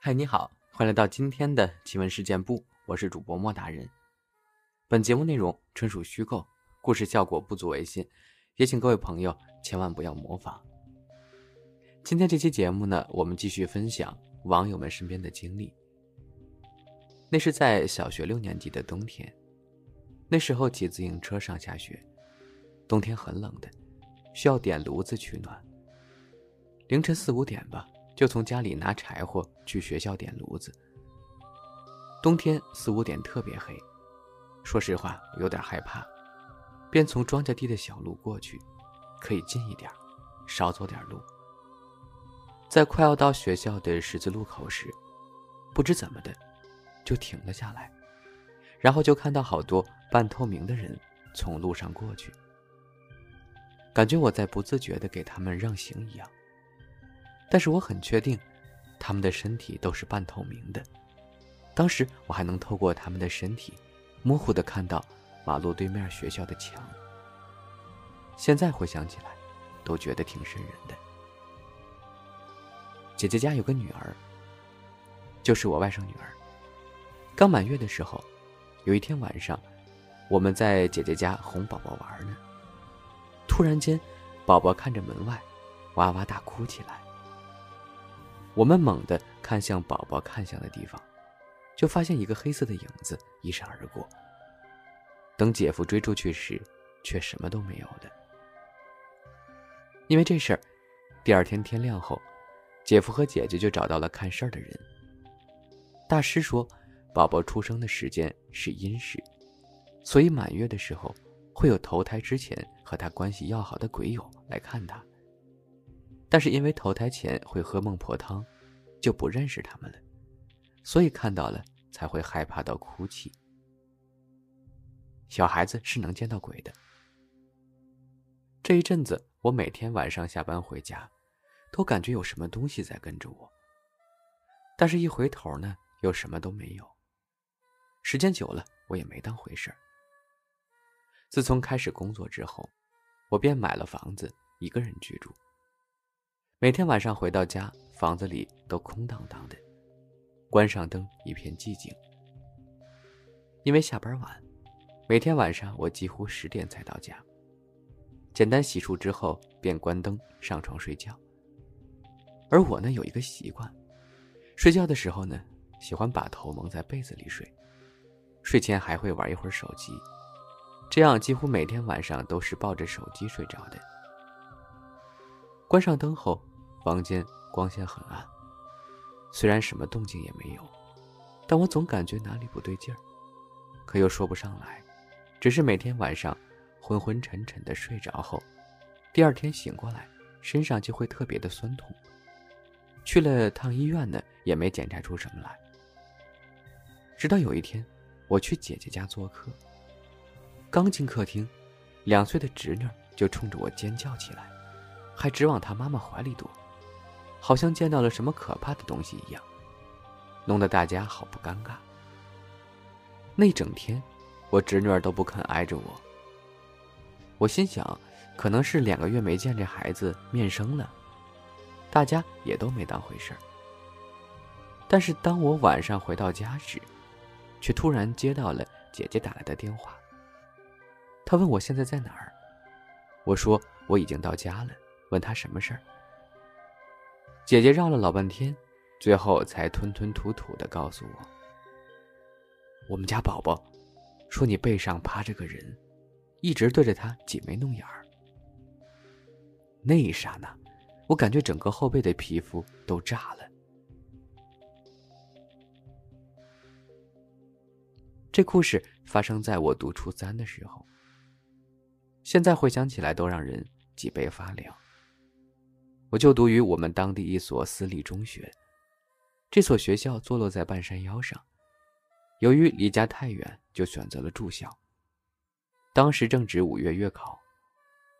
嗨，你好，欢迎来到今天的奇闻事件部，我是主播莫达人。本节目内容纯属虚构，故事效果不足为信，也请各位朋友千万不要模仿。今天这期节目呢，我们继续分享网友们身边的经历。那是在小学六年级的冬天，那时候骑自行车上下学，冬天很冷的，需要点炉子取暖。凌晨四五点吧。就从家里拿柴火去学校点炉子。冬天四五点特别黑，说实话有点害怕，便从庄稼地的小路过去，可以近一点，少走点路。在快要到学校的十字路口时，不知怎么的，就停了下来，然后就看到好多半透明的人从路上过去，感觉我在不自觉的给他们让行一样。但是我很确定，他们的身体都是半透明的。当时我还能透过他们的身体，模糊的看到马路对面学校的墙。现在回想起来，都觉得挺瘆人的。姐姐家有个女儿，就是我外甥女儿。刚满月的时候，有一天晚上，我们在姐姐家哄宝宝玩呢。突然间，宝宝看着门外，哇哇大哭起来。我们猛地看向宝宝看向的地方，就发现一个黑色的影子一闪而过。等姐夫追出去时，却什么都没有的。因为这事儿，第二天天亮后，姐夫和姐姐就找到了看事儿的人。大师说，宝宝出生的时间是阴时，所以满月的时候会有投胎之前和他关系要好的鬼友来看他。但是因为投胎前会喝孟婆汤，就不认识他们了，所以看到了才会害怕到哭泣。小孩子是能见到鬼的。这一阵子，我每天晚上下班回家，都感觉有什么东西在跟着我。但是，一回头呢，又什么都没有。时间久了，我也没当回事。自从开始工作之后，我便买了房子，一个人居住。每天晚上回到家，房子里都空荡荡的，关上灯，一片寂静。因为下班晚，每天晚上我几乎十点才到家。简单洗漱之后，便关灯上床睡觉。而我呢，有一个习惯，睡觉的时候呢，喜欢把头蒙在被子里睡，睡前还会玩一会儿手机，这样几乎每天晚上都是抱着手机睡着的。关上灯后。房间光线很暗，虽然什么动静也没有，但我总感觉哪里不对劲儿，可又说不上来，只是每天晚上昏昏沉沉的睡着后，第二天醒过来，身上就会特别的酸痛。去了趟医院呢，也没检查出什么来。直到有一天，我去姐姐家做客，刚进客厅，两岁的侄女就冲着我尖叫起来，还直往她妈妈怀里躲。好像见到了什么可怕的东西一样，弄得大家好不尴尬。那整天，我侄女儿都不肯挨着我。我心想，可能是两个月没见这孩子面生了，大家也都没当回事儿。但是当我晚上回到家时，却突然接到了姐姐打来的电话。她问我现在在哪儿，我说我已经到家了，问她什么事儿。姐姐绕了老半天，最后才吞吞吐吐的告诉我：“我们家宝宝说你背上趴着个人，一直对着他挤眉弄眼儿。”那一刹那，我感觉整个后背的皮肤都炸了。这故事发生在我读初三的时候，现在回想起来都让人脊背发凉。我就读于我们当地一所私立中学，这所学校坐落在半山腰上，由于离家太远，就选择了住校。当时正值五月月考，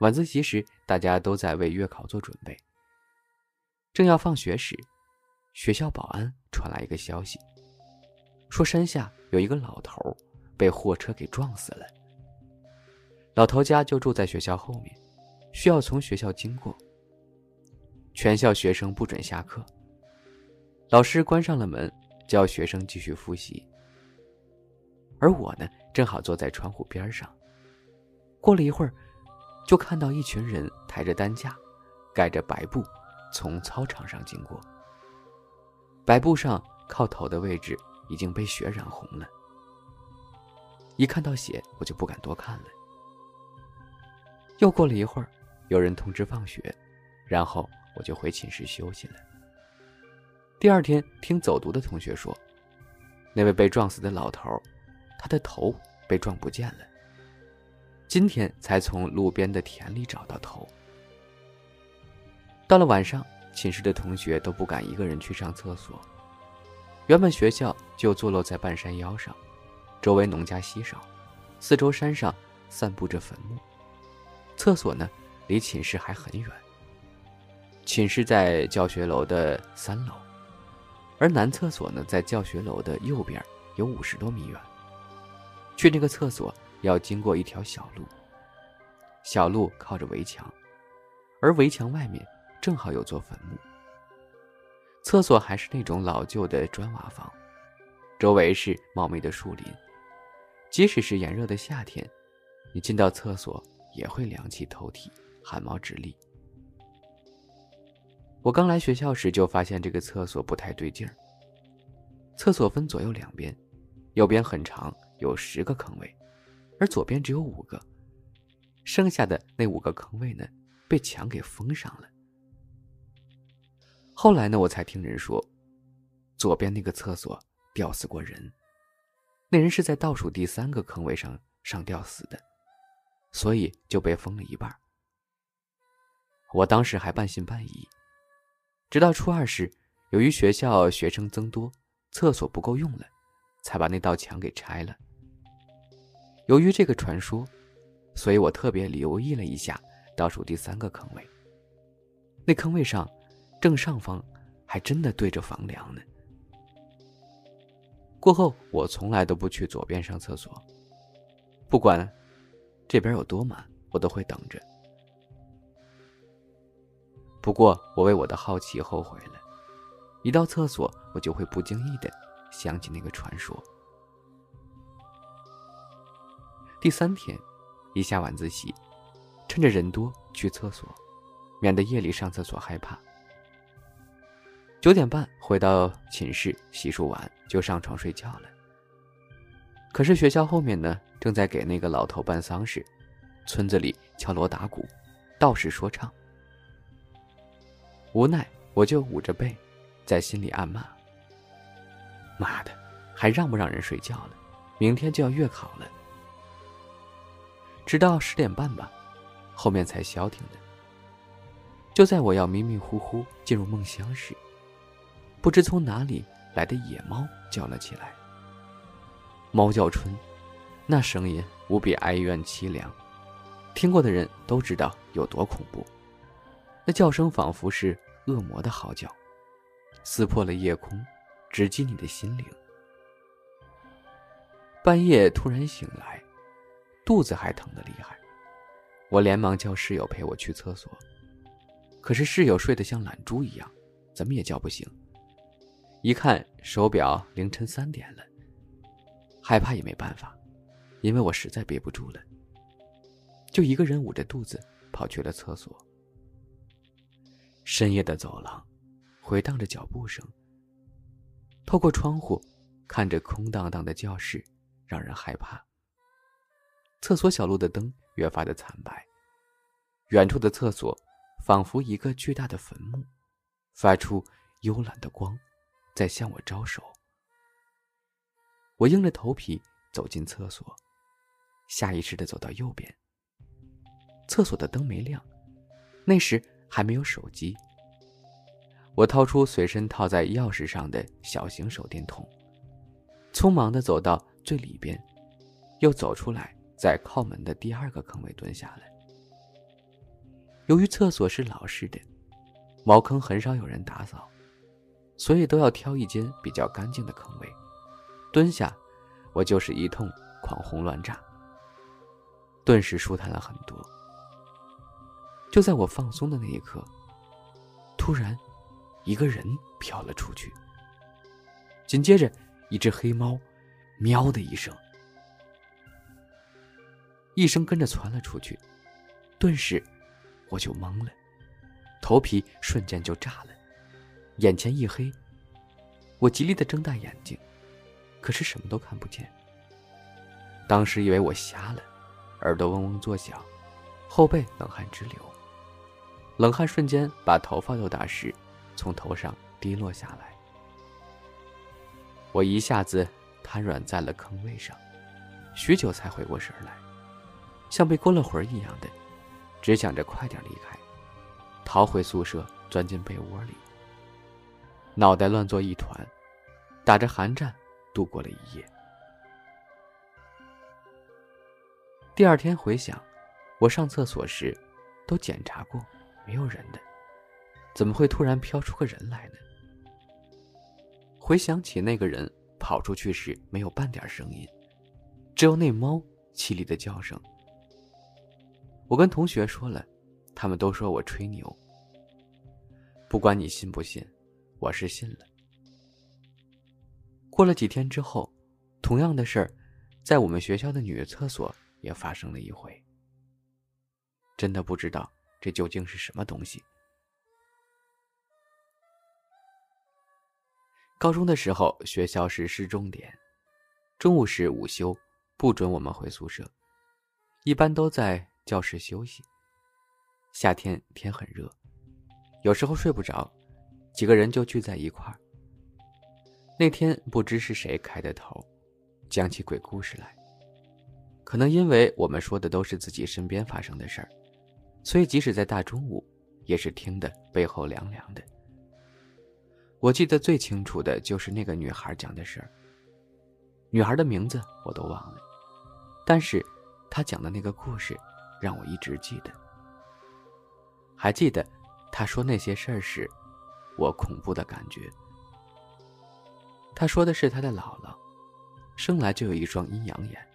晚自习时大家都在为月考做准备。正要放学时，学校保安传来一个消息，说山下有一个老头被货车给撞死了。老头家就住在学校后面，需要从学校经过。全校学生不准下课。老师关上了门，叫学生继续复习。而我呢，正好坐在窗户边上。过了一会儿，就看到一群人抬着担架，盖着白布，从操场上经过。白布上靠头的位置已经被血染红了。一看到血，我就不敢多看了。又过了一会儿，有人通知放学，然后我就回寝室休息了。第二天，听走读的同学说，那位被撞死的老头，他的头被撞不见了。今天才从路边的田里找到头。到了晚上，寝室的同学都不敢一个人去上厕所。原本学校就坐落在半山腰上，周围农家稀少，四周山上散布着坟墓。厕所呢，离寝室还很远。寝室在教学楼的三楼。而男厕所呢，在教学楼的右边，有五十多米远。去那个厕所要经过一条小路，小路靠着围墙，而围墙外面正好有座坟墓。厕所还是那种老旧的砖瓦房，周围是茂密的树林。即使是炎热的夏天，你进到厕所也会凉气透体，汗毛直立。我刚来学校时就发现这个厕所不太对劲儿。厕所分左右两边，右边很长，有十个坑位，而左边只有五个，剩下的那五个坑位呢，被墙给封上了。后来呢，我才听人说，左边那个厕所吊死过人，那人是在倒数第三个坑位上上吊死的，所以就被封了一半。我当时还半信半疑。直到初二时，由于学校学生增多，厕所不够用了，才把那道墙给拆了。由于这个传说，所以我特别留意了一下倒数第三个坑位。那坑位上，正上方还真的对着房梁呢。过后，我从来都不去左边上厕所，不管这边有多满，我都会等着。不过，我为我的好奇后悔了。一到厕所，我就会不经意的想起那个传说。第三天，一下晚自习，趁着人多去厕所，免得夜里上厕所害怕。九点半回到寝室，洗漱完就上床睡觉了。可是学校后面呢，正在给那个老头办丧事，村子里敲锣打鼓，道士说唱。无奈，我就捂着背，在心里暗骂：“妈的，还让不让人睡觉了？明天就要月考了。”直到十点半吧，后面才消停的。就在我要迷迷糊糊进入梦乡时，不知从哪里来的野猫叫了起来。猫叫春，那声音无比哀怨凄凉，听过的人都知道有多恐怖。那叫声仿佛是恶魔的嚎叫，撕破了夜空，直击你的心灵。半夜突然醒来，肚子还疼得厉害，我连忙叫室友陪我去厕所。可是室友睡得像懒猪一样，怎么也叫不醒。一看手表，凌晨三点了。害怕也没办法，因为我实在憋不住了，就一个人捂着肚子跑去了厕所。深夜的走廊，回荡着脚步声。透过窗户，看着空荡荡的教室，让人害怕。厕所小路的灯越发的惨白，远处的厕所仿佛一个巨大的坟墓，发出幽蓝的光，在向我招手。我硬着头皮走进厕所，下意识的走到右边。厕所的灯没亮，那时。还没有手机，我掏出随身套在钥匙上的小型手电筒，匆忙的走到最里边，又走出来，在靠门的第二个坑位蹲下来。由于厕所是老式的，茅坑很少有人打扫，所以都要挑一间比较干净的坑位。蹲下，我就是一通狂轰乱炸，顿时舒坦了很多。就在我放松的那一刻，突然，一个人飘了出去，紧接着，一只黑猫“喵”的一声，一声跟着窜了出去，顿时我就懵了，头皮瞬间就炸了，眼前一黑，我极力的睁大眼睛，可是什么都看不见。当时以为我瞎了，耳朵嗡嗡作响，后背冷汗直流，冷汗瞬间把头发都打湿，从头上滴落下来。我一下子瘫软在了坑位上，许久才回过神来，像被勾了魂一样的，只想着快点离开，逃回宿舍，钻进被窝里，脑袋乱作一团，打着寒战度过了一夜。第二天回想，我上厕所时都检查过，没有人的，怎么会突然飘出个人来呢？回想起那个人跑出去时，没有半点声音，只有那猫凄厉的叫声。我跟同学说了，他们都说我吹牛。不管你信不信，我是信了。过了几天之后，同样的事儿，在我们学校的女厕所。也发生了一回。真的不知道这究竟是什么东西。高中的时候，学校是市重点，中午时午休不准我们回宿舍，一般都在教室休息。夏天天很热，有时候睡不着，几个人就聚在一块儿。那天不知是谁开的头，讲起鬼故事来。可能因为我们说的都是自己身边发生的事儿，所以即使在大中午，也是听得背后凉凉的。我记得最清楚的就是那个女孩讲的事儿。女孩的名字我都忘了，但是她讲的那个故事，让我一直记得。还记得她说那些事儿时，我恐怖的感觉。她说的是她的姥姥，生来就有一双阴阳眼。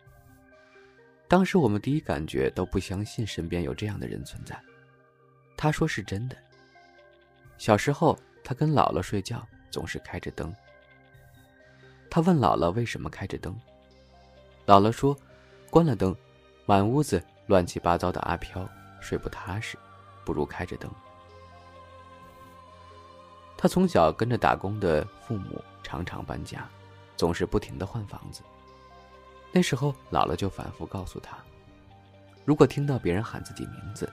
当时我们第一感觉都不相信身边有这样的人存在，他说是真的。小时候他跟姥姥睡觉总是开着灯，他问姥姥为什么开着灯，姥姥说，关了灯，满屋子乱七八糟的阿飘，睡不踏实，不如开着灯。他从小跟着打工的父母常常搬家，总是不停的换房子。那时候，姥姥就反复告诉他：“如果听到别人喊自己名字，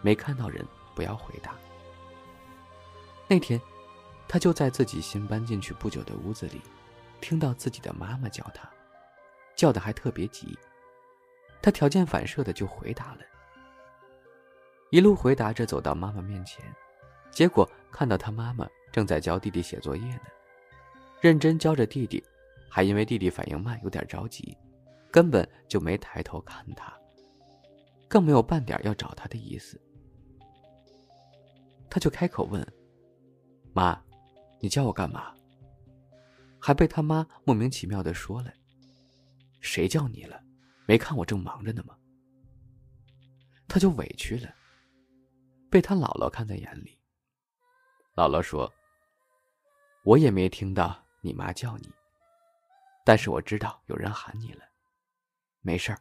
没看到人，不要回答。”那天，他就在自己新搬进去不久的屋子里，听到自己的妈妈叫他，叫的还特别急。他条件反射的就回答了，一路回答着走到妈妈面前，结果看到他妈妈正在教弟弟写作业呢，认真教着弟弟，还因为弟弟反应慢，有点着急。根本就没抬头看他，更没有半点要找他的意思。他就开口问：“妈，你叫我干嘛？”还被他妈莫名其妙的说了：“谁叫你了？没看我正忙着呢吗？”他就委屈了，被他姥姥看在眼里。姥姥说：“我也没听到你妈叫你，但是我知道有人喊你了。”没事儿，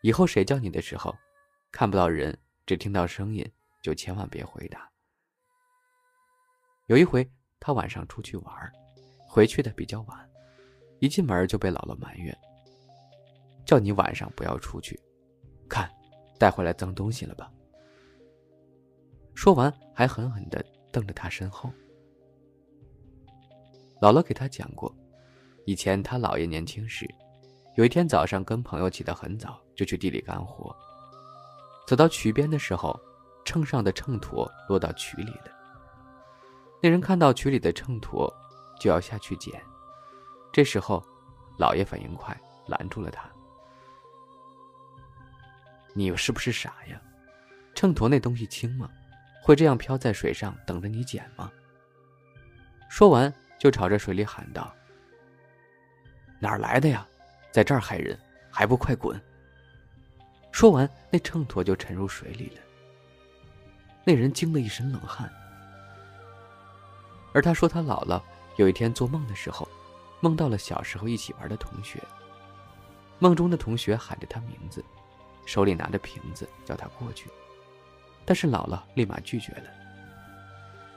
以后谁叫你的时候，看不到人，只听到声音，就千万别回答。有一回，他晚上出去玩，回去的比较晚，一进门就被姥姥埋怨：“叫你晚上不要出去，看，带回来脏东西了吧？”说完，还狠狠的瞪着他身后。姥姥给他讲过，以前他姥爷年轻时。有一天早上，跟朋友起得很早，就去地里干活。走到渠边的时候，秤上的秤砣落到渠里了。那人看到渠里的秤砣，就要下去捡。这时候，老爷反应快，拦住了他：“你是不是傻呀？秤砣那东西轻吗？会这样飘在水上等着你捡吗？”说完，就朝着水里喊道：“哪儿来的呀？”在这儿害人，还不快滚！说完，那秤砣就沉入水里了。那人惊了一身冷汗。而他说他姥姥有一天做梦的时候，梦到了小时候一起玩的同学。梦中的同学喊着他名字，手里拿着瓶子叫他过去，但是姥姥立马拒绝了。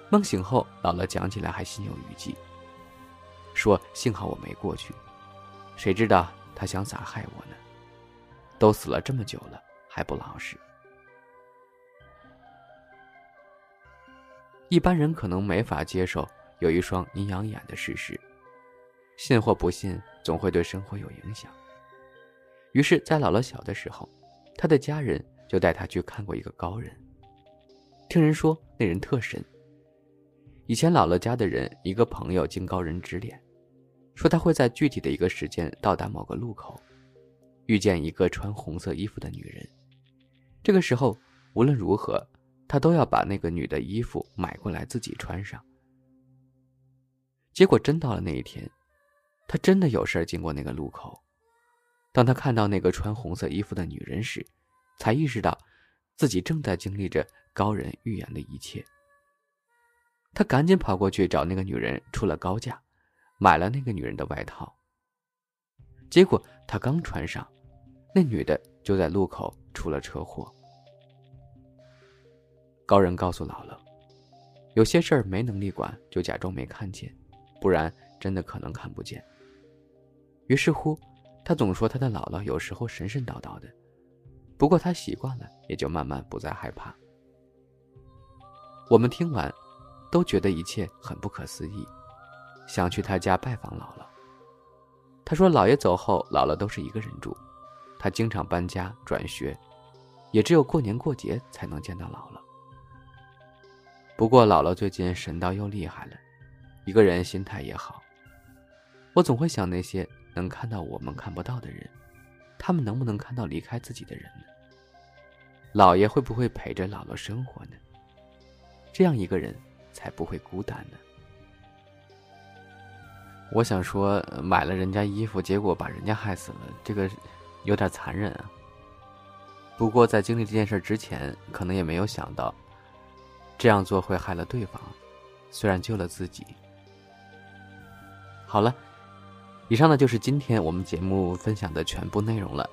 梦醒后，姥姥讲起来还心有余悸，说：“幸好我没过去，谁知道他想咋害我呢？都死了这么久了，还不老实。”一般人可能没法接受有一双阴阳眼的事实，信或不信，总会对生活有影响。于是，在姥姥小的时候，她的家人就带她去看过一个高人。听人说那人特神。以前姥姥家的人一个朋友经高人指点，说他会在具体的一个时间到达某个路口，遇见一个穿红色衣服的女人。这个时候，无论如何，他都要把那个女的衣服买过来自己穿上。结果真到了那一天，他真的有事儿经过那个路口。当他看到那个穿红色衣服的女人时，才意识到，自己正在经历着高人预言的一切。他赶紧跑过去找那个女人，出了高价，买了那个女人的外套。结果他刚穿上，那女的就在路口出了车祸。高人告诉姥姥，有些事儿没能力管，就假装没看见，不然真的可能看不见。于是乎。他总说他的姥姥有时候神神叨叨的，不过他习惯了，也就慢慢不再害怕。我们听完，都觉得一切很不可思议，想去他家拜访姥姥。他说，姥爷走后，姥姥都是一个人住，他经常搬家转学，也只有过年过节才能见到姥姥。不过姥姥最近神叨又厉害了，一个人心态也好。我总会想那些。能看到我们看不到的人，他们能不能看到离开自己的人呢？姥爷会不会陪着姥姥生活呢？这样一个人才不会孤单呢。我想说，买了人家衣服，结果把人家害死了，这个有点残忍啊。不过在经历这件事之前，可能也没有想到这样做会害了对方，虽然救了自己。好了。以上呢就是今天我们节目分享的全部内容了。